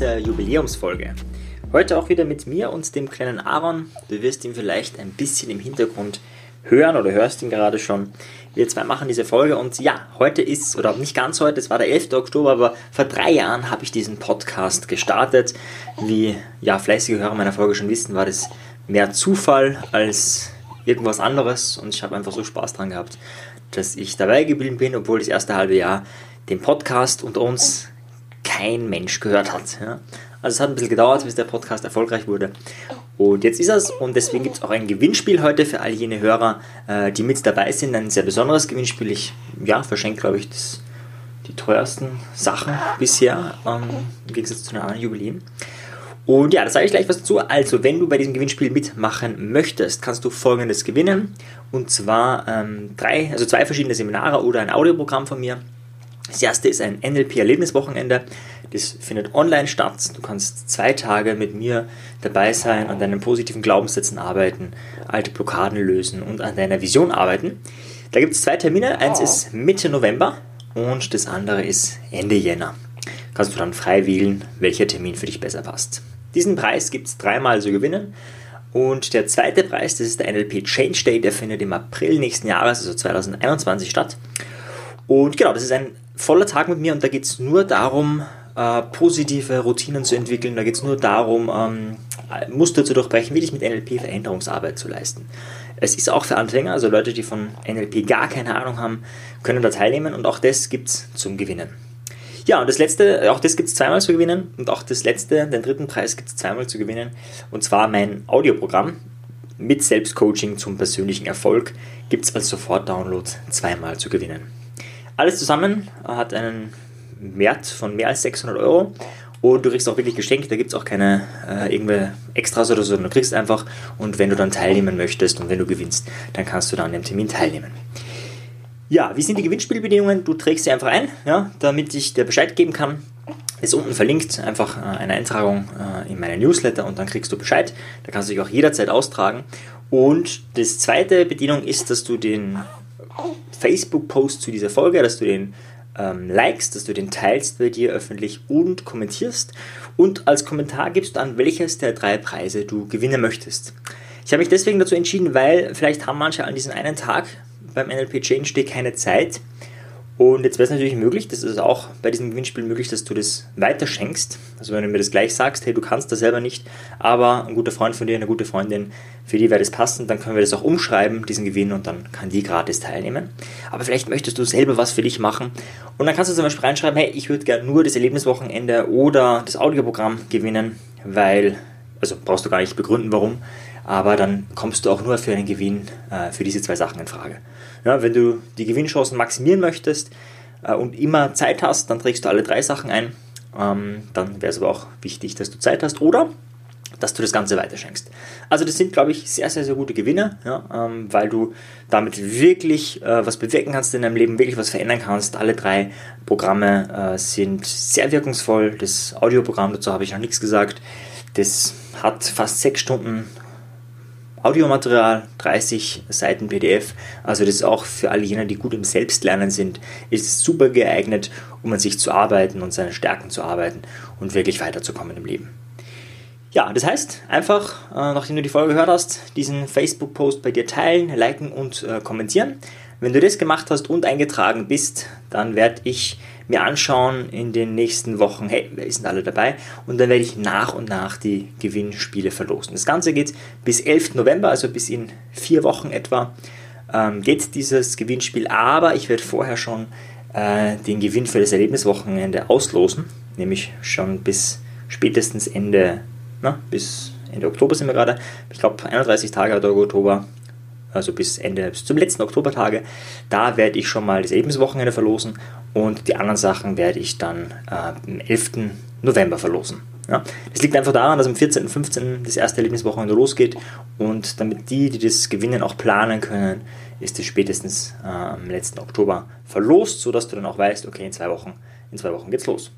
dieser Jubiläumsfolge. Heute auch wieder mit mir und dem kleinen Aaron. Du wirst ihn vielleicht ein bisschen im Hintergrund hören oder hörst ihn gerade schon. Wir zwei machen diese Folge und ja, heute ist, oder nicht ganz heute, es war der 11. Oktober, aber vor drei Jahren habe ich diesen Podcast gestartet. Wie ja, fleißige Hörer meiner Folge schon wissen, war das mehr Zufall als irgendwas anderes und ich habe einfach so Spaß dran gehabt, dass ich dabei geblieben bin, obwohl das erste halbe Jahr den Podcast und uns kein Mensch gehört hat. Ja. Also es hat ein bisschen gedauert, bis der Podcast erfolgreich wurde. Und jetzt ist es und deswegen gibt es auch ein Gewinnspiel heute für all jene Hörer, äh, die mit dabei sind. Ein sehr besonderes Gewinnspiel. Ich ja, verschenke, glaube ich, das, die teuersten Sachen bisher ähm, im Gegensatz zu den anderen Jubiläen. Und ja, da sage ich gleich was dazu. Also, wenn du bei diesem Gewinnspiel mitmachen möchtest, kannst du folgendes gewinnen. Und zwar ähm, drei, also zwei verschiedene Seminare oder ein Audioprogramm von mir. Das erste ist ein NLP-Erlebniswochenende. Das findet online statt. Du kannst zwei Tage mit mir dabei sein, an deinen positiven Glaubenssätzen arbeiten, alte Blockaden lösen und an deiner Vision arbeiten. Da gibt es zwei Termine. Eins ist Mitte November und das andere ist Ende Jänner. Kannst du dann frei wählen, welcher Termin für dich besser passt. Diesen Preis gibt es dreimal zu gewinnen. Und der zweite Preis, das ist der NLP Change Day, der findet im April nächsten Jahres, also 2021 statt. Und genau, das ist ein voller Tag mit mir und da geht es nur darum, äh, positive Routinen zu entwickeln. Da geht es nur darum, ähm, Muster zu durchbrechen, wirklich mit NLP Veränderungsarbeit zu leisten. Es ist auch für Anfänger, also Leute, die von NLP gar keine Ahnung haben, können da teilnehmen und auch das gibt es zum Gewinnen. Ja, und das letzte, auch das gibt es zweimal zu gewinnen und auch das letzte, den dritten Preis gibt es zweimal zu gewinnen und zwar mein Audioprogramm mit Selbstcoaching zum persönlichen Erfolg gibt es als Sofort-Download zweimal zu gewinnen. Alles zusammen hat einen Wert von mehr als 600 Euro und du kriegst auch wirklich geschenkt, da gibt es auch keine äh, irgendwelche Extras oder so, du kriegst einfach und wenn du dann teilnehmen möchtest und wenn du gewinnst, dann kannst du dann an dem Termin teilnehmen. Ja, wie sind die Gewinnspielbedingungen? Du trägst sie einfach ein, ja, damit ich dir Bescheid geben kann. Ist unten verlinkt, einfach äh, eine Eintragung äh, in meinen Newsletter und dann kriegst du Bescheid. Da kannst du dich auch jederzeit austragen. Und das zweite Bedienung ist, dass du den Facebook-Post zu dieser Folge, dass du den ähm, likest, dass du den teilst bei dir öffentlich und kommentierst und als Kommentar gibst du an, welches der drei Preise du gewinnen möchtest. Ich habe mich deswegen dazu entschieden, weil vielleicht haben manche an diesem einen Tag beim NLP Change Day keine Zeit und jetzt wäre es natürlich möglich, das ist auch bei diesem Gewinnspiel möglich, dass du das weiterschenkst. Also wenn du mir das gleich sagst, hey, du kannst das selber nicht, aber ein guter Freund von dir, eine gute Freundin, für die wäre das passend, dann können wir das auch umschreiben, diesen Gewinn, und dann kann die gratis teilnehmen. Aber vielleicht möchtest du selber was für dich machen und dann kannst du zum Beispiel reinschreiben, hey, ich würde gerne nur das Erlebniswochenende oder das Audioprogramm gewinnen, weil, also brauchst du gar nicht begründen, warum, aber dann kommst du auch nur für einen Gewinn äh, für diese zwei Sachen in Frage. Ja, wenn du die Gewinnchancen maximieren möchtest äh, und immer Zeit hast, dann trägst du alle drei Sachen ein. Ähm, dann wäre es aber auch wichtig, dass du Zeit hast oder dass du das Ganze weiterschenkst. Also das sind, glaube ich, sehr, sehr, sehr gute Gewinne, ja, ähm, weil du damit wirklich äh, was bewirken kannst in deinem Leben, wirklich was verändern kannst. Alle drei Programme äh, sind sehr wirkungsvoll. Das Audioprogramm, dazu habe ich noch nichts gesagt, das hat fast sechs Stunden Audiomaterial, 30 Seiten PDF. Also das ist auch für alle jene, die gut im Selbstlernen sind, ist super geeignet, um an sich zu arbeiten und seine Stärken zu arbeiten und wirklich weiterzukommen im Leben. Ja, das heißt, einfach, äh, nachdem du die Folge gehört hast, diesen Facebook-Post bei dir teilen, liken und äh, kommentieren. Wenn du das gemacht hast und eingetragen bist, dann werde ich mir anschauen in den nächsten Wochen, hey, wer ist denn alle dabei? Und dann werde ich nach und nach die Gewinnspiele verlosen. Das Ganze geht bis 11. November, also bis in vier Wochen etwa, ähm, geht dieses Gewinnspiel. Aber ich werde vorher schon äh, den Gewinn für das Erlebniswochenende auslosen, nämlich schon bis spätestens Ende, na, bis Ende Oktober sind wir gerade. Ich glaube 31 Tage oder Oktober also bis Ende, bis zum letzten Oktobertage. Da werde ich schon mal das Erlebniswochenende verlosen und die anderen Sachen werde ich dann äh, am 11. November verlosen. Ja, das liegt einfach daran, dass am 14. und 15. das erste Erlebniswochenende losgeht und damit die, die das gewinnen, auch planen können, ist es spätestens äh, am letzten Oktober verlost, sodass du dann auch weißt, okay, in zwei Wochen, in zwei Wochen geht's los.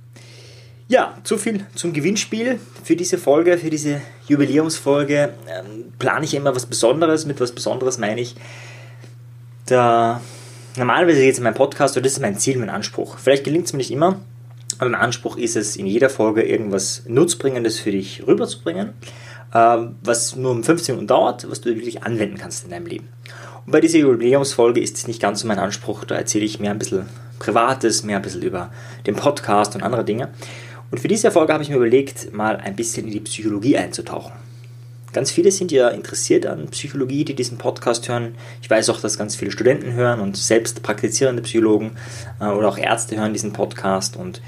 Ja, zu viel zum Gewinnspiel für diese Folge, für diese Jubiläumsfolge. Ähm, plane ich immer was Besonderes. Mit was Besonderes meine ich, da normalerweise geht es in meinem Podcast, oder das ist mein Ziel, mein Anspruch. Vielleicht gelingt es mir nicht immer, Aber mein Anspruch ist es, in jeder Folge irgendwas Nutzbringendes für dich rüberzubringen, ähm, was nur um 15 Minuten dauert, was du wirklich anwenden kannst in deinem Leben. Und bei dieser Jubiläumsfolge ist es nicht ganz so mein Anspruch, da erzähle ich mehr ein bisschen Privates, mehr ein bisschen über den Podcast und andere Dinge. Und für diese Folge habe ich mir überlegt, mal ein bisschen in die Psychologie einzutauchen. Ganz viele sind ja interessiert an Psychologie, die diesen Podcast hören. Ich weiß auch, dass ganz viele Studenten hören und selbst praktizierende Psychologen äh, oder auch Ärzte hören diesen Podcast. Und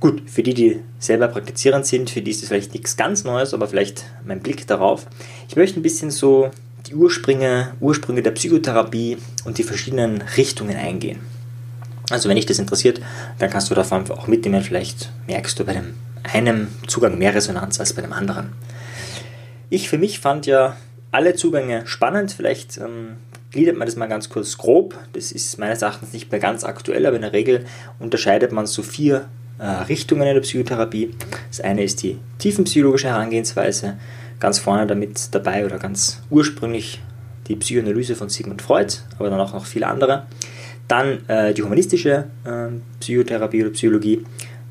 gut, für die, die selber praktizierend sind, für die ist das vielleicht nichts ganz Neues, aber vielleicht mein Blick darauf. Ich möchte ein bisschen so die Ursprünge, Ursprünge der Psychotherapie und die verschiedenen Richtungen eingehen. Also wenn dich das interessiert, dann kannst du davon auch mitnehmen. Vielleicht merkst du bei dem einen Zugang mehr Resonanz als bei dem anderen. Ich für mich fand ja alle Zugänge spannend. Vielleicht ähm, gliedert man das mal ganz kurz grob. Das ist meines Erachtens nicht mehr ganz aktuell, aber in der Regel unterscheidet man so vier äh, Richtungen in der Psychotherapie. Das eine ist die tiefenpsychologische Herangehensweise, ganz vorne damit dabei oder ganz ursprünglich die Psychoanalyse von Sigmund Freud, aber dann auch noch viele andere. Dann äh, die humanistische äh, Psychotherapie oder Psychologie.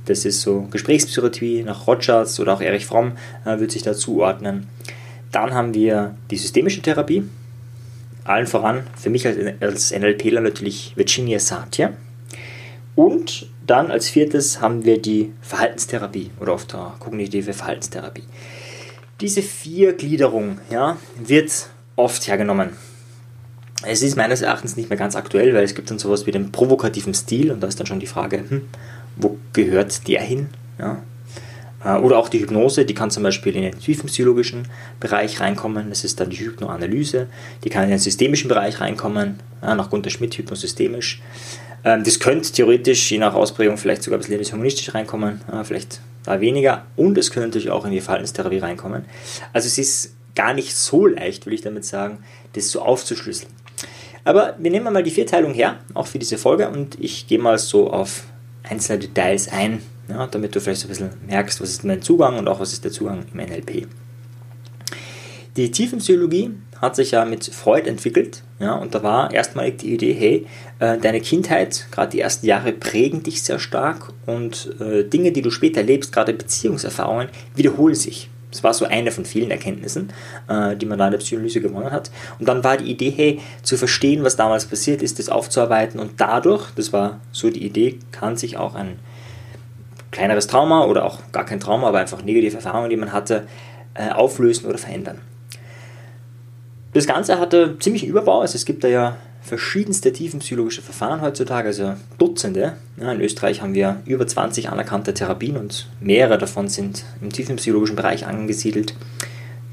Das ist so Gesprächspsychotherapie nach Rogers oder auch Erich Fromm äh, wird sich da zuordnen. Dann haben wir die systemische Therapie. Allen voran, für mich als, als NLPler natürlich Virginia Satir. Und dann als viertes haben wir die Verhaltenstherapie oder oft kognitive Verhaltenstherapie. Diese vier Gliederung ja, wird oft hergenommen. Es ist meines Erachtens nicht mehr ganz aktuell, weil es gibt dann sowas wie den provokativen Stil und da ist dann schon die Frage, hm, wo gehört der hin? Ja. Äh, oder auch die Hypnose, die kann zum Beispiel in den tiefenpsychologischen Bereich reinkommen, das ist dann die Hypnoanalyse, die kann in den systemischen Bereich reinkommen, ja, nach Gunter Schmidt hypnosystemisch. Ähm, das könnte theoretisch, je nach Ausprägung, vielleicht sogar ein bisschen reinkommen, vielleicht da weniger. Und es könnte natürlich auch in die Verhaltenstherapie reinkommen. Also es ist gar nicht so leicht, will ich damit sagen, das so aufzuschlüsseln. Aber wir nehmen mal die Vierteilung her, auch für diese Folge, und ich gehe mal so auf einzelne Details ein, ja, damit du vielleicht so ein bisschen merkst, was ist mein Zugang und auch was ist der Zugang im NLP. Die Tiefenpsychologie hat sich ja mit Freud entwickelt, ja, und da war erstmalig die Idee, hey, äh, deine Kindheit, gerade die ersten Jahre prägen dich sehr stark und äh, Dinge, die du später erlebst, gerade Beziehungserfahrungen, wiederholen sich. Das war so eine von vielen Erkenntnissen, äh, die man da in der Psychoanalyse gewonnen hat. Und dann war die Idee, hey, zu verstehen, was damals passiert ist, das aufzuarbeiten und dadurch, das war so die Idee, kann sich auch ein kleineres Trauma oder auch gar kein Trauma, aber einfach negative Erfahrungen, die man hatte, äh, auflösen oder verändern. Das Ganze hatte ziemlich Überbau, also es gibt da ja verschiedenste tiefenpsychologische Verfahren heutzutage, also Dutzende. Ja, in Österreich haben wir über 20 anerkannte Therapien und mehrere davon sind im tiefenpsychologischen Bereich angesiedelt.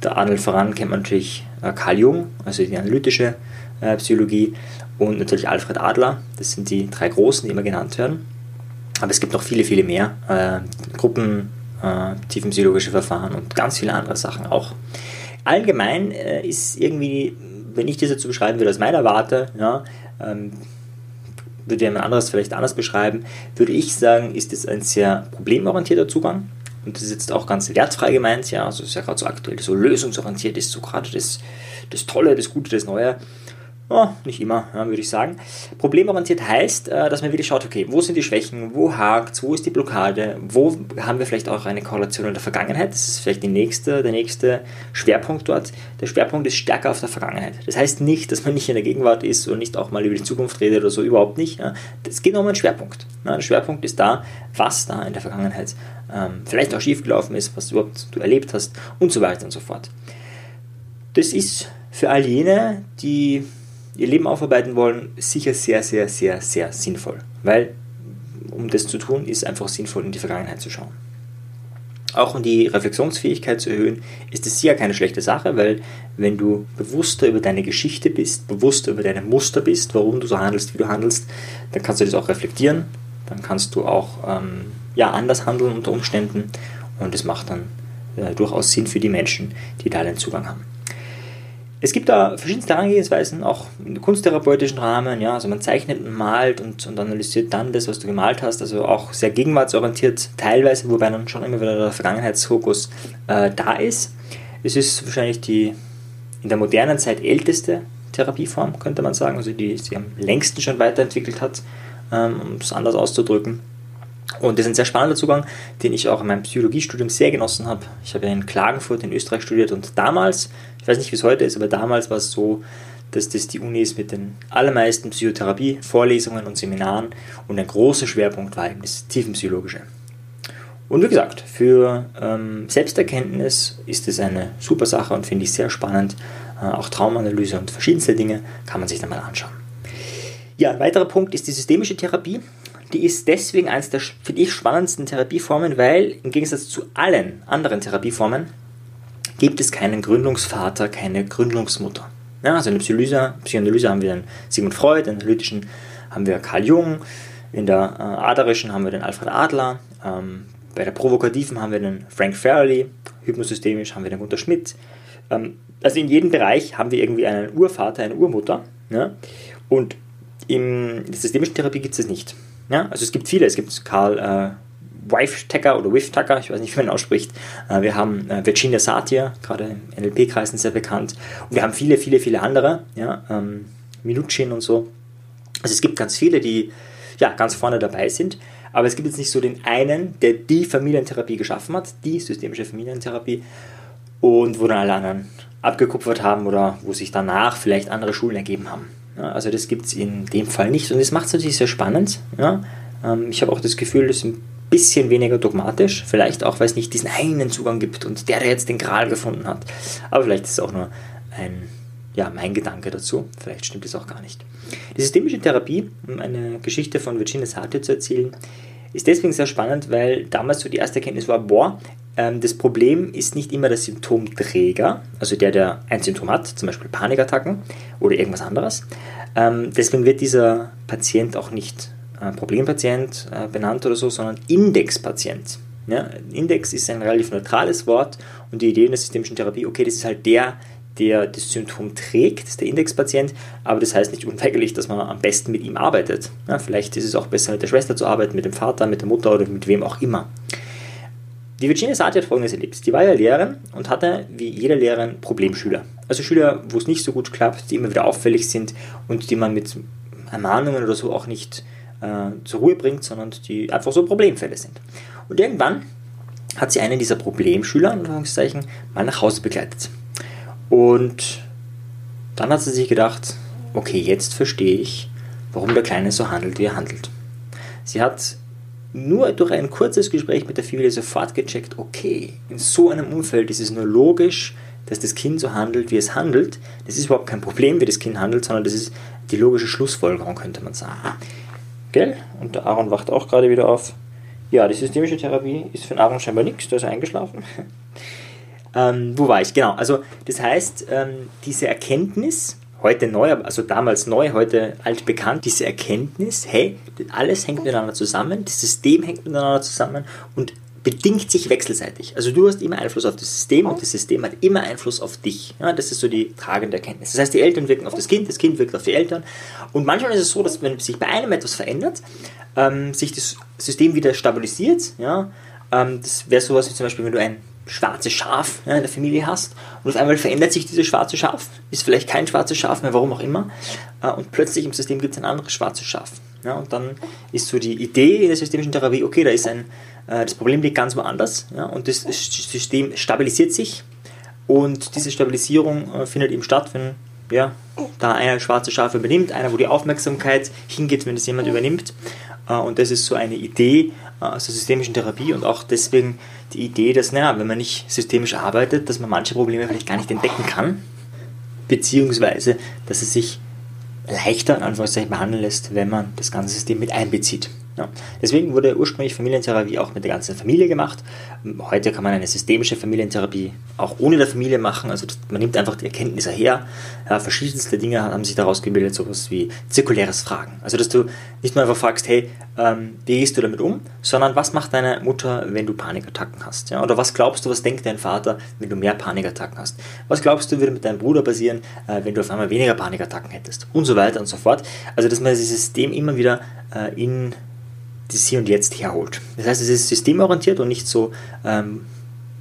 Der Arnold voran kennt man natürlich äh, Carl Jung, also die analytische äh, Psychologie, und natürlich Alfred Adler. Das sind die drei großen, die immer genannt werden. Aber es gibt noch viele, viele mehr äh, Gruppen, äh, tiefenpsychologische Verfahren und ganz viele andere Sachen auch. Allgemein äh, ist irgendwie wenn ich das jetzt so beschreiben würde aus meiner Warte, ja, ähm, würde jemand anderes vielleicht anders beschreiben, würde ich sagen, ist es ein sehr problemorientierter Zugang. Und das ist jetzt auch ganz wertfrei gemeint, ja, also ist ja gerade so aktuell so lösungsorientiert ist so gerade das, das Tolle, das Gute, das Neue. Oh, nicht immer, ja, würde ich sagen. Problemorientiert heißt, äh, dass man wirklich schaut, okay, wo sind die Schwächen, wo hakt wo ist die Blockade, wo haben wir vielleicht auch eine Korrelation in der Vergangenheit. Das ist vielleicht die nächste, der nächste Schwerpunkt dort. Der Schwerpunkt ist stärker auf der Vergangenheit. Das heißt nicht, dass man nicht in der Gegenwart ist und nicht auch mal über die Zukunft redet oder so, überhaupt nicht. Es geht nur um einen Schwerpunkt. Der Schwerpunkt ist da, was da in der Vergangenheit ähm, vielleicht auch schiefgelaufen ist, was du überhaupt du erlebt hast und so weiter und so fort. Das ist für all jene, die ihr Leben aufarbeiten wollen, sicher sehr, sehr, sehr, sehr sinnvoll. Weil, um das zu tun, ist einfach sinnvoll, in die Vergangenheit zu schauen. Auch um die Reflexionsfähigkeit zu erhöhen, ist es sicher keine schlechte Sache, weil wenn du bewusster über deine Geschichte bist, bewusster über deine Muster bist, warum du so handelst, wie du handelst, dann kannst du das auch reflektieren, dann kannst du auch ähm, ja, anders handeln unter Umständen und es macht dann äh, durchaus Sinn für die Menschen, die da den Zugang haben. Es gibt da verschiedenste Herangehensweisen, auch im kunsttherapeutischen Rahmen. Ja, also man zeichnet und malt und, und analysiert dann das, was du gemalt hast. Also auch sehr gegenwartsorientiert teilweise, wobei dann schon immer wieder der Vergangenheitsfokus äh, da ist. Es ist wahrscheinlich die in der modernen Zeit älteste Therapieform, könnte man sagen, also die sich am längsten schon weiterentwickelt hat, ähm, um es anders auszudrücken. Und das ist ein sehr spannender Zugang, den ich auch in meinem Psychologiestudium sehr genossen habe. Ich habe ja in Klagenfurt in Österreich studiert und damals, ich weiß nicht, wie es heute ist, aber damals war es so, dass das die Uni ist mit den allermeisten Psychotherapie-Vorlesungen und Seminaren und ein großer Schwerpunkt war eben das Tiefenpsychologische. Und wie gesagt, für ähm, Selbsterkenntnis ist es eine super Sache und finde ich sehr spannend. Äh, auch Traumanalyse und verschiedenste Dinge kann man sich dann mal anschauen. Ja, ein weiterer Punkt ist die systemische Therapie. Die ist deswegen eines der, finde ich, spannendsten Therapieformen, weil im Gegensatz zu allen anderen Therapieformen gibt es keinen Gründungsvater, keine Gründungsmutter. Ja, also in der Psychoanalyse, Psychoanalyse haben wir den Sigmund Freud, in der analytischen haben wir Carl Jung, in der äh, aderischen haben wir den Alfred Adler, ähm, bei der provokativen haben wir den Frank Farrelly, hypnosystemisch haben wir den Gunter Schmidt. Ähm, also in jedem Bereich haben wir irgendwie einen Urvater, eine Urmutter. Ja? Und in der systemischen Therapie gibt es das nicht. Ja? Also es gibt viele, es gibt Karl äh, Wife-Tacker oder Wiff-Tacker, ich weiß nicht, wie man ihn ausspricht. Äh, wir haben äh, Virginia Satir, gerade im NLP-Kreisen sehr bekannt. Und wir haben viele, viele, viele andere, ja, ähm, Minuchin und so. Also es gibt ganz viele, die ja, ganz vorne dabei sind. Aber es gibt jetzt nicht so den einen, der die Familientherapie geschaffen hat, die systemische Familientherapie, und wo dann alle anderen abgekupfert haben oder wo sich danach vielleicht andere Schulen ergeben haben. Ja, also das gibt es in dem Fall nicht und das macht es natürlich sehr spannend. Ja. Ähm, ich habe auch das Gefühl, das ist ein bisschen weniger dogmatisch, vielleicht auch, weil es nicht diesen einen Zugang gibt und der, der jetzt den Gral gefunden hat. Aber vielleicht ist es auch nur ein, ja, mein Gedanke dazu, vielleicht stimmt es auch gar nicht. Die systemische Therapie, um eine Geschichte von Virginia Satir zu erzählen, ist deswegen sehr spannend, weil damals so die erste Erkenntnis war, boah, ähm, das Problem ist nicht immer der Symptomträger, also der, der ein Symptom hat, zum Beispiel Panikattacken oder irgendwas anderes. Ähm, deswegen wird dieser Patient auch nicht äh, Problempatient äh, benannt oder so, sondern Indexpatient. Ja, Index ist ein relativ neutrales Wort und die Idee in der systemischen Therapie, okay, das ist halt der, der das Symptom trägt, ist der Indexpatient, aber das heißt nicht unweigerlich, dass man am besten mit ihm arbeitet. Ja, vielleicht ist es auch besser, mit der Schwester zu arbeiten, mit dem Vater, mit der Mutter oder mit wem auch immer. Die Virginia Satir hat folgendes erlebt. Die war ja Lehrerin und hatte, wie jede Lehrerin, Problemschüler. Also Schüler, wo es nicht so gut klappt, die immer wieder auffällig sind und die man mit Ermahnungen oder so auch nicht äh, zur Ruhe bringt, sondern die einfach so Problemfälle sind. Und irgendwann hat sie einen dieser Problemschüler, mal nach Hause begleitet. Und dann hat sie sich gedacht, okay, jetzt verstehe ich, warum der Kleine so handelt, wie er handelt. Sie hat nur durch ein kurzes Gespräch mit der Familie sofort gecheckt, okay, in so einem Umfeld ist es nur logisch, dass das Kind so handelt, wie es handelt. Das ist überhaupt kein Problem, wie das Kind handelt, sondern das ist die logische Schlussfolgerung, könnte man sagen. Gell? Und der Aaron wacht auch gerade wieder auf. Ja, die systemische Therapie ist für den Aaron scheinbar nichts, der ist eingeschlafen. Ähm, wo war ich? Genau, also das heißt, ähm, diese Erkenntnis, heute neu, also damals neu, heute altbekannt, diese Erkenntnis, hey, alles hängt miteinander zusammen, das System hängt miteinander zusammen und bedingt sich wechselseitig. Also du hast immer Einfluss auf das System und das System hat immer Einfluss auf dich. Ja, das ist so die tragende Erkenntnis. Das heißt, die Eltern wirken auf das Kind, das Kind wirkt auf die Eltern. Und manchmal ist es so, dass wenn sich bei einem etwas verändert, ähm, sich das System wieder stabilisiert. Ja, ähm, das wäre sowas wie zum Beispiel, wenn du ein schwarzes Schaf ja, in der Familie hast und auf einmal verändert sich dieses schwarze Schaf, ist vielleicht kein schwarzes Schaf mehr, warum auch immer, äh, und plötzlich im System gibt es ein anderes schwarzes Schaf. Ja, und dann ist so die Idee in der systemischen Therapie, okay, da ist ein, äh, das Problem liegt ganz woanders ja, und das System stabilisiert sich und diese Stabilisierung äh, findet eben statt, wenn ja, da einer schwarze Schaf übernimmt, einer, wo die Aufmerksamkeit hingeht, wenn das jemand übernimmt. Äh, und das ist so eine Idee äh, aus der systemischen Therapie und auch deswegen die Idee, dass, naja, wenn man nicht systemisch arbeitet, dass man manche Probleme vielleicht gar nicht entdecken kann, beziehungsweise dass es sich leichter in Anführungszeichen behandeln lässt, wenn man das ganze System mit einbezieht. Ja. Deswegen wurde ursprünglich Familientherapie auch mit der ganzen Familie gemacht. Heute kann man eine systemische Familientherapie auch ohne der Familie machen. Also man nimmt einfach die Erkenntnisse her. Ja, verschiedenste Dinge haben sich daraus gebildet, sowas wie zirkuläres Fragen. Also dass du nicht nur einfach fragst, hey, ähm, wie gehst du damit um, sondern was macht deine Mutter, wenn du Panikattacken hast? Ja? Oder was glaubst du, was denkt dein Vater, wenn du mehr Panikattacken hast? Was glaubst du, würde mit deinem Bruder passieren, äh, wenn du auf einmal weniger Panikattacken hättest? Und so weiter und so fort. Also dass man dieses System immer wieder äh, in das Hier und Jetzt herholt. Das heißt, es ist systemorientiert und nicht so ähm,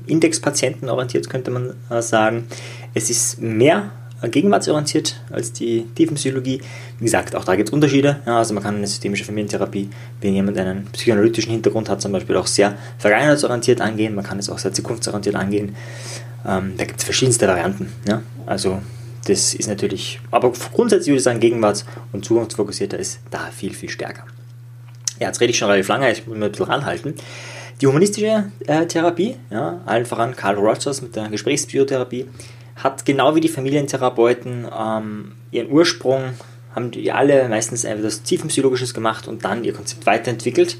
Indexpatientenorientiert, könnte man äh, sagen. Es ist mehr gegenwartsorientiert als die Tiefenpsychologie. Wie gesagt, auch da gibt es Unterschiede. Ja, also man kann eine systemische Familientherapie, wenn jemand einen psychoanalytischen Hintergrund hat, zum Beispiel auch sehr vergangenheitsorientiert angehen. Man kann es auch sehr zukunftsorientiert angehen. Ähm, da gibt es verschiedenste Varianten. Ja? Also das ist natürlich, aber grundsätzlich würde ich sagen, gegenwarts- und zukunftsfokussierter ist da viel, viel stärker. Ja, jetzt rede ich schon relativ lange, ich muss mir ein bisschen ranhalten. Die humanistische äh, Therapie, ja, allen voran Carl Rogers mit der Gesprächspsychotherapie, hat genau wie die Familientherapeuten ähm, ihren Ursprung, haben die alle meistens etwas Tiefenpsychologisches gemacht und dann ihr Konzept weiterentwickelt.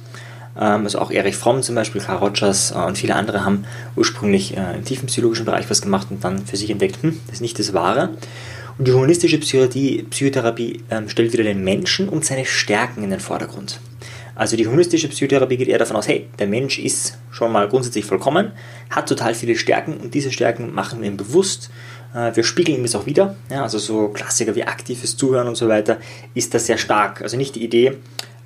Ähm, also auch Erich Fromm zum Beispiel, Carl Rogers äh, und viele andere haben ursprünglich äh, im tiefenpsychologischen Bereich was gemacht und dann für sich entdeckt, hm, das ist nicht das Wahre. Und die humanistische Psychotherapie, Psychotherapie ähm, stellt wieder den Menschen und seine Stärken in den Vordergrund. Also die humanistische Psychotherapie geht eher davon aus, hey, der Mensch ist schon mal grundsätzlich vollkommen, hat total viele Stärken und diese Stärken machen wir ihm bewusst. Äh, wir spiegeln ihm das auch wieder. Ja, also so Klassiker wie aktives Zuhören und so weiter ist das sehr stark. Also nicht die Idee,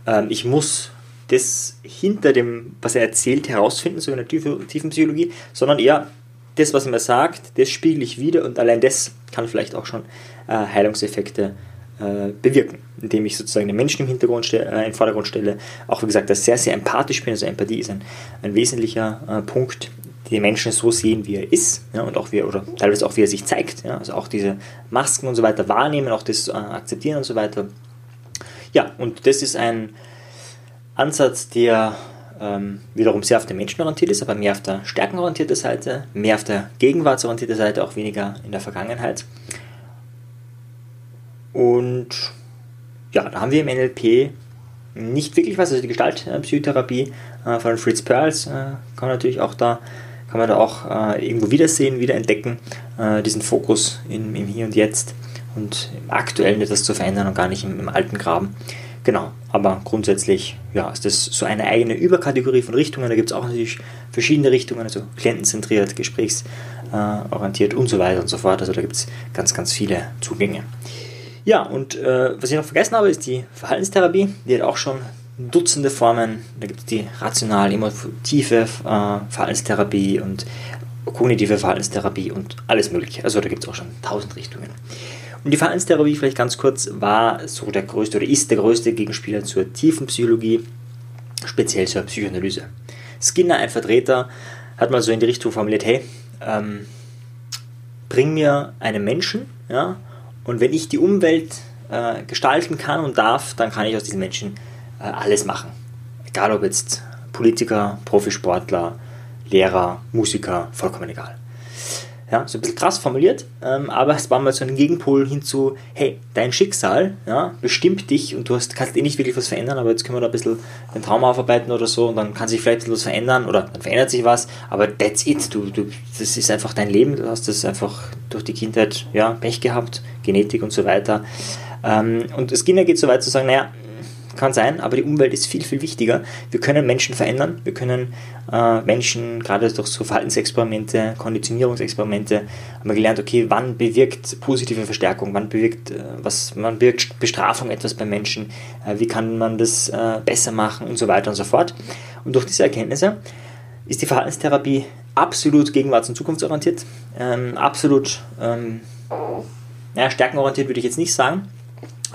ähm, ich muss das hinter dem, was er erzählt, herausfinden, so in der tiefen Psychologie, sondern eher das, was er mir sagt, das spiegel ich wieder und allein das kann vielleicht auch schon äh, Heilungseffekte äh, bewirken, indem ich sozusagen den Menschen im Hintergrund stelle, äh, im Vordergrund stelle. Auch wie gesagt, dass sehr, sehr empathisch bin. Also Empathie ist ein, ein wesentlicher äh, Punkt, den Menschen so sehen, wie er ist, ja, und auch wie er, oder teilweise auch wie er sich zeigt. Ja, also auch diese Masken und so weiter wahrnehmen, auch das äh, akzeptieren und so weiter. Ja, und das ist ein Ansatz, der ähm, wiederum sehr auf den Menschen orientiert ist, aber mehr auf der stärkenorientierten Seite, mehr auf der gegenwartsorientierten Seite, auch weniger in der Vergangenheit. Und ja, da haben wir im NLP nicht wirklich was, also die Gestaltpsychotherapie äh, von Fritz Perls äh, kann man natürlich auch da, kann man da auch äh, irgendwo wiedersehen, wiederentdecken, äh, diesen Fokus im, im, Hier und Jetzt und im Aktuellen etwas zu verändern und gar nicht im, im alten Graben. Genau, aber grundsätzlich ja, ist das so eine eigene Überkategorie von Richtungen. Da gibt es auch natürlich verschiedene Richtungen, also klientenzentriert, gesprächsorientiert und so weiter und so fort. Also da gibt es ganz, ganz viele Zugänge. Ja, und äh, was ich noch vergessen habe, ist die Verhaltenstherapie. Die hat auch schon Dutzende Formen. Da gibt es die rational-emotive äh, Verhaltenstherapie und kognitive Verhaltenstherapie und alles Mögliche. Also da gibt es auch schon tausend Richtungen. Und die Verhaltenstherapie, vielleicht ganz kurz, war so der größte oder ist der größte Gegenspieler zur tiefen Psychologie, speziell zur Psychoanalyse. Skinner, ein Vertreter, hat mal so in die Richtung formuliert, hey, ähm, bring mir einen Menschen, ja, und wenn ich die Umwelt äh, gestalten kann und darf, dann kann ich aus diesen Menschen äh, alles machen. Egal ob jetzt Politiker, Profisportler, Lehrer, Musiker, vollkommen egal. Ja, so ein bisschen krass formuliert, ähm, aber es war mal so ein Gegenpol hinzu, hey, dein Schicksal ja, bestimmt dich und du hast, kannst eh nicht wirklich was verändern, aber jetzt können wir da ein bisschen den Traum aufarbeiten oder so und dann kann sich vielleicht etwas verändern oder dann verändert sich was, aber that's it, du, du, das ist einfach dein Leben, du hast das einfach durch die Kindheit ja, Pech gehabt, Genetik und so weiter. Ähm, und Skinner geht so weit zu sagen, naja, kann sein, aber die Umwelt ist viel, viel wichtiger. Wir können Menschen verändern, wir können äh, Menschen, gerade durch so Verhaltensexperimente, Konditionierungsexperimente, haben wir gelernt, okay, wann bewirkt positive Verstärkung, wann bewirkt, äh, was, wann bewirkt Bestrafung etwas bei Menschen, äh, wie kann man das äh, besser machen? Und so weiter und so fort. Und durch diese Erkenntnisse ist die Verhaltenstherapie absolut gegenwarts- und zukunftsorientiert, ähm, absolut ähm, ja, stärkenorientiert würde ich jetzt nicht sagen,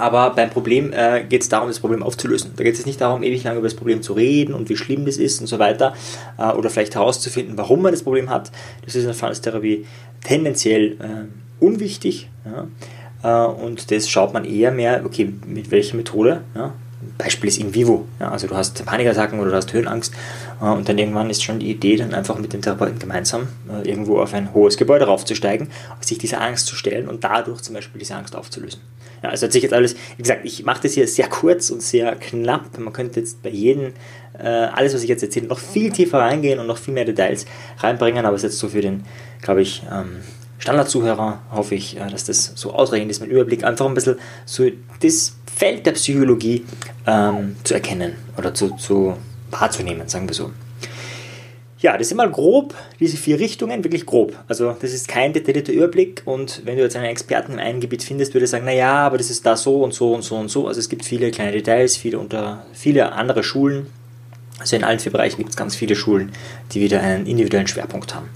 aber beim Problem äh, geht es darum, das Problem aufzulösen. Da geht es nicht darum, ewig lange über das Problem zu reden und wie schlimm das ist und so weiter. Äh, oder vielleicht herauszufinden, warum man das Problem hat. Das ist in der Verhaltenstherapie tendenziell äh, unwichtig. Ja? Äh, und das schaut man eher mehr, okay, mit welcher Methode. Ja? Beispiel ist in vivo. Ja? Also du hast Panikattacken oder du hast Höhenangst äh, und dann irgendwann ist schon die Idee, dann einfach mit dem Therapeuten gemeinsam äh, irgendwo auf ein hohes Gebäude raufzusteigen, sich dieser Angst zu stellen und dadurch zum Beispiel diese Angst aufzulösen. Ja, also hat sich jetzt alles, wie gesagt, ich mache das hier sehr kurz und sehr knapp. Man könnte jetzt bei jedem, äh, alles, was ich jetzt erzähle, noch viel tiefer reingehen und noch viel mehr Details reinbringen, aber es ist jetzt so für den, glaube ich, ähm, Standardzuhörer hoffe ich, äh, dass das so ausreichend ist, mein Überblick, einfach ein bisschen so das Feld der Psychologie ähm, zu erkennen oder zu, zu wahrzunehmen, sagen wir so. Ja, das sind mal grob diese vier Richtungen, wirklich grob. Also das ist kein detaillierter Überblick und wenn du jetzt einen Experten in einem Gebiet findest, würde ich sagen, naja, aber das ist da so und so und so und so. Also es gibt viele kleine Details, viele, unter, viele andere Schulen. Also in allen vier Bereichen gibt es ganz viele Schulen, die wieder einen individuellen Schwerpunkt haben.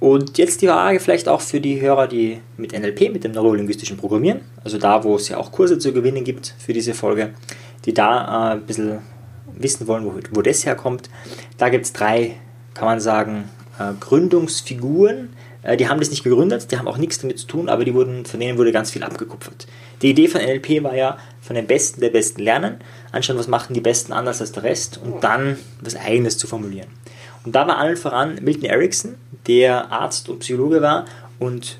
Und jetzt die Frage vielleicht auch für die Hörer, die mit NLP, mit dem neurolinguistischen Programmieren, also da, wo es ja auch Kurse zu gewinnen gibt für diese Folge, die da äh, ein bisschen wissen wollen, wo, wo das herkommt. Da gibt es drei, kann man sagen, äh, Gründungsfiguren. Äh, die haben das nicht gegründet, die haben auch nichts damit zu tun, aber die wurden, von denen wurde ganz viel abgekupfert. Die Idee von NLP war ja, von den Besten der Besten lernen, anschauen, was machen die Besten anders als der Rest und dann was Eigenes zu formulieren. Und da war allen voran Milton Erickson, der Arzt und Psychologe war und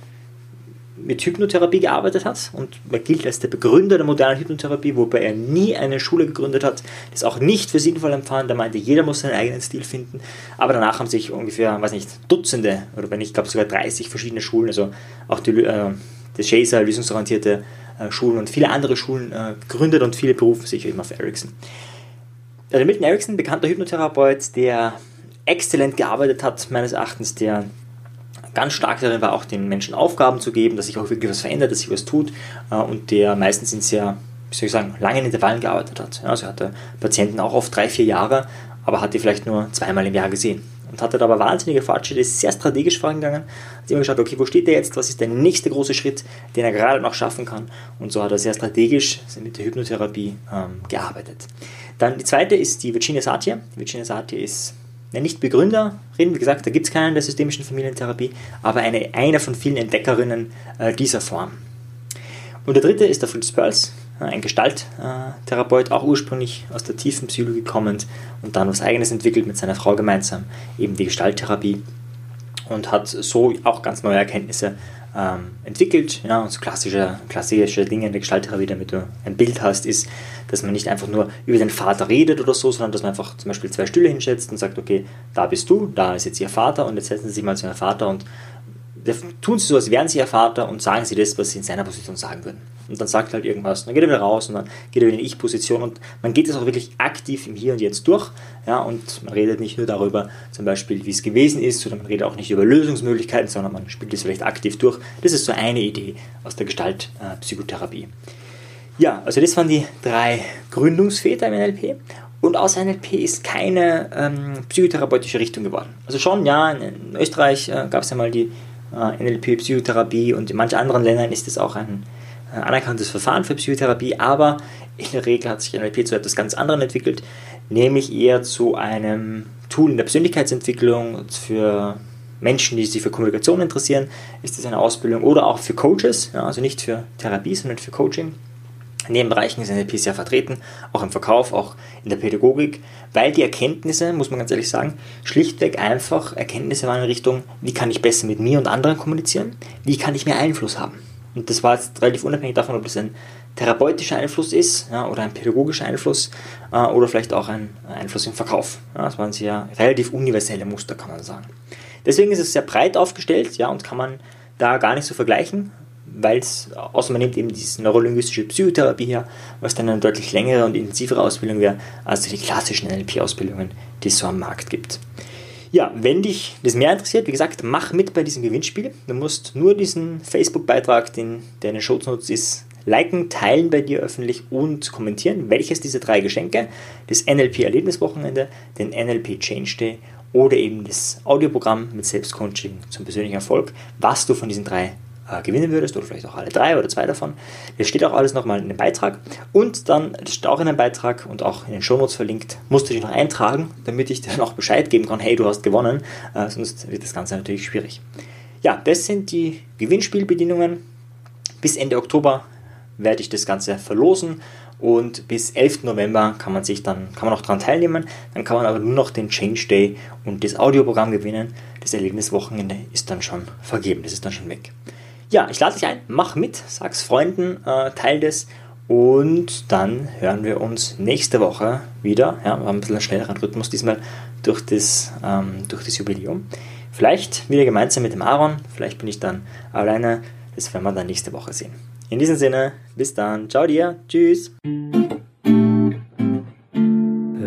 mit Hypnotherapie gearbeitet hat und er gilt als der Begründer der modernen Hypnotherapie, wobei er nie eine Schule gegründet hat, das auch nicht für sinnvoll empfand. Er meinte, jeder muss seinen eigenen Stil finden. Aber danach haben sich ungefähr, weiß nicht, Dutzende oder wenn ich glaube sogar 30 verschiedene Schulen, also auch die, äh, das Chaser, lösungsorientierte äh, Schulen und viele andere Schulen äh, gegründet und viele berufen sich eben auf Ericsson. Also Milton Erickson, bekannter Hypnotherapeut, der exzellent gearbeitet hat, meines Erachtens, der ganz stark darin war, auch den Menschen Aufgaben zu geben, dass sich auch wirklich was verändert, dass sich was tut äh, und der meistens in sehr, wie soll ich sagen, langen Intervallen gearbeitet hat. Also er hatte Patienten auch oft drei, vier Jahre, aber hat die vielleicht nur zweimal im Jahr gesehen und da aber wahnsinnige Fortschritte, ist sehr strategisch vorangegangen, hat immer geschaut, okay, wo steht der jetzt, was ist der nächste große Schritt, den er gerade noch schaffen kann und so hat er sehr strategisch mit der Hypnotherapie ähm, gearbeitet. Dann die zweite ist die Virginia Satir. Virginia Satir ist ja, nicht Begründerin, wie gesagt, da gibt es keinen der systemischen Familientherapie, aber eine, eine von vielen Entdeckerinnen äh, dieser Form. Und der dritte ist der Fritz Perls, äh, ein Gestalttherapeut, auch ursprünglich aus der tiefen Psychologie kommend und dann was Eigenes entwickelt mit seiner Frau gemeinsam, eben die Gestalttherapie und hat so auch ganz neue Erkenntnisse ähm, entwickelt. Ja, und so klassische, klassische Dinge in der Gestalttherapie, damit du ein Bild hast, ist, dass man nicht einfach nur über den Vater redet oder so, sondern dass man einfach zum Beispiel zwei Stühle hinsetzt und sagt, okay, da bist du, da ist jetzt ihr Vater und jetzt setzen sie sich mal zu ihrem Vater und tun sie so, als wären sie ihr Vater und sagen sie das, was sie in seiner Position sagen würden. Und dann sagt er halt irgendwas, dann geht er wieder raus und dann geht er wieder in die Ich-Position und man geht das auch wirklich aktiv im Hier und Jetzt durch. Ja, und man redet nicht nur darüber, zum Beispiel, wie es gewesen ist, oder man redet auch nicht über Lösungsmöglichkeiten, sondern man spielt es vielleicht aktiv durch. Das ist so eine Idee aus der Gestaltpsychotherapie. Äh, ja, also das waren die drei Gründungsväter im NLP. Und aus NLP ist keine ähm, psychotherapeutische Richtung geworden. Also schon, ja, in Österreich äh, gab es ja mal die äh, NLP-Psychotherapie und in manchen anderen Ländern ist es auch ein anerkanntes Verfahren für Psychotherapie, aber in der Regel hat sich NLP zu etwas ganz anderem entwickelt, nämlich eher zu einem Tool in der Persönlichkeitsentwicklung für Menschen, die sich für Kommunikation interessieren, ist es eine Ausbildung oder auch für Coaches, ja, also nicht für Therapie, sondern für Coaching. In den Bereichen ist NLP sehr vertreten, auch im Verkauf, auch in der Pädagogik, weil die Erkenntnisse, muss man ganz ehrlich sagen, schlichtweg einfach Erkenntnisse waren in Richtung, wie kann ich besser mit mir und anderen kommunizieren, wie kann ich mehr Einfluss haben. Und das war jetzt relativ unabhängig davon, ob das ein therapeutischer Einfluss ist ja, oder ein pädagogischer Einfluss äh, oder vielleicht auch ein Einfluss im Verkauf. Ja, das waren sehr relativ universelle Muster, kann man sagen. Deswegen ist es sehr breit aufgestellt ja, und kann man da gar nicht so vergleichen weil es, außer man nimmt eben diese neurolinguistische Psychotherapie her, was dann eine deutlich längere und intensivere Ausbildung wäre, als die klassischen NLP-Ausbildungen, die es so am Markt gibt. Ja, wenn dich das mehr interessiert, wie gesagt, mach mit bei diesem Gewinnspiel. Du musst nur diesen Facebook-Beitrag, den, der in den Shownotes ist, liken, teilen bei dir öffentlich und kommentieren, welches dieser drei Geschenke, das NLP-Erlebniswochenende, den NLP Change Day oder eben das Audioprogramm mit Selbstcoaching zum persönlichen Erfolg, was du von diesen drei äh, gewinnen würdest oder vielleicht auch alle drei oder zwei davon. Das steht auch alles nochmal in dem Beitrag und dann, das steht auch in dem Beitrag und auch in den Shownotes verlinkt, musst du dich noch eintragen, damit ich dir noch Bescheid geben kann, hey, du hast gewonnen, äh, sonst wird das Ganze natürlich schwierig. Ja, das sind die Gewinnspielbedingungen. Bis Ende Oktober werde ich das Ganze verlosen und bis 11. November kann man sich dann kann man auch daran teilnehmen. Dann kann man aber nur noch den Change Day und das Audioprogramm gewinnen. Das Erlebniswochenende ist dann schon vergeben, das ist dann schon weg. Ja, ich lade dich ein, mach mit, sag's Freunden, äh, teil das und dann hören wir uns nächste Woche wieder. Ja, wir haben ein bisschen einen schnelleren Rhythmus diesmal durch das, ähm, durch das Jubiläum. Vielleicht wieder gemeinsam mit dem Aaron, vielleicht bin ich dann alleine. Das werden wir dann nächste Woche sehen. In diesem Sinne, bis dann. Ciao dir. Tschüss.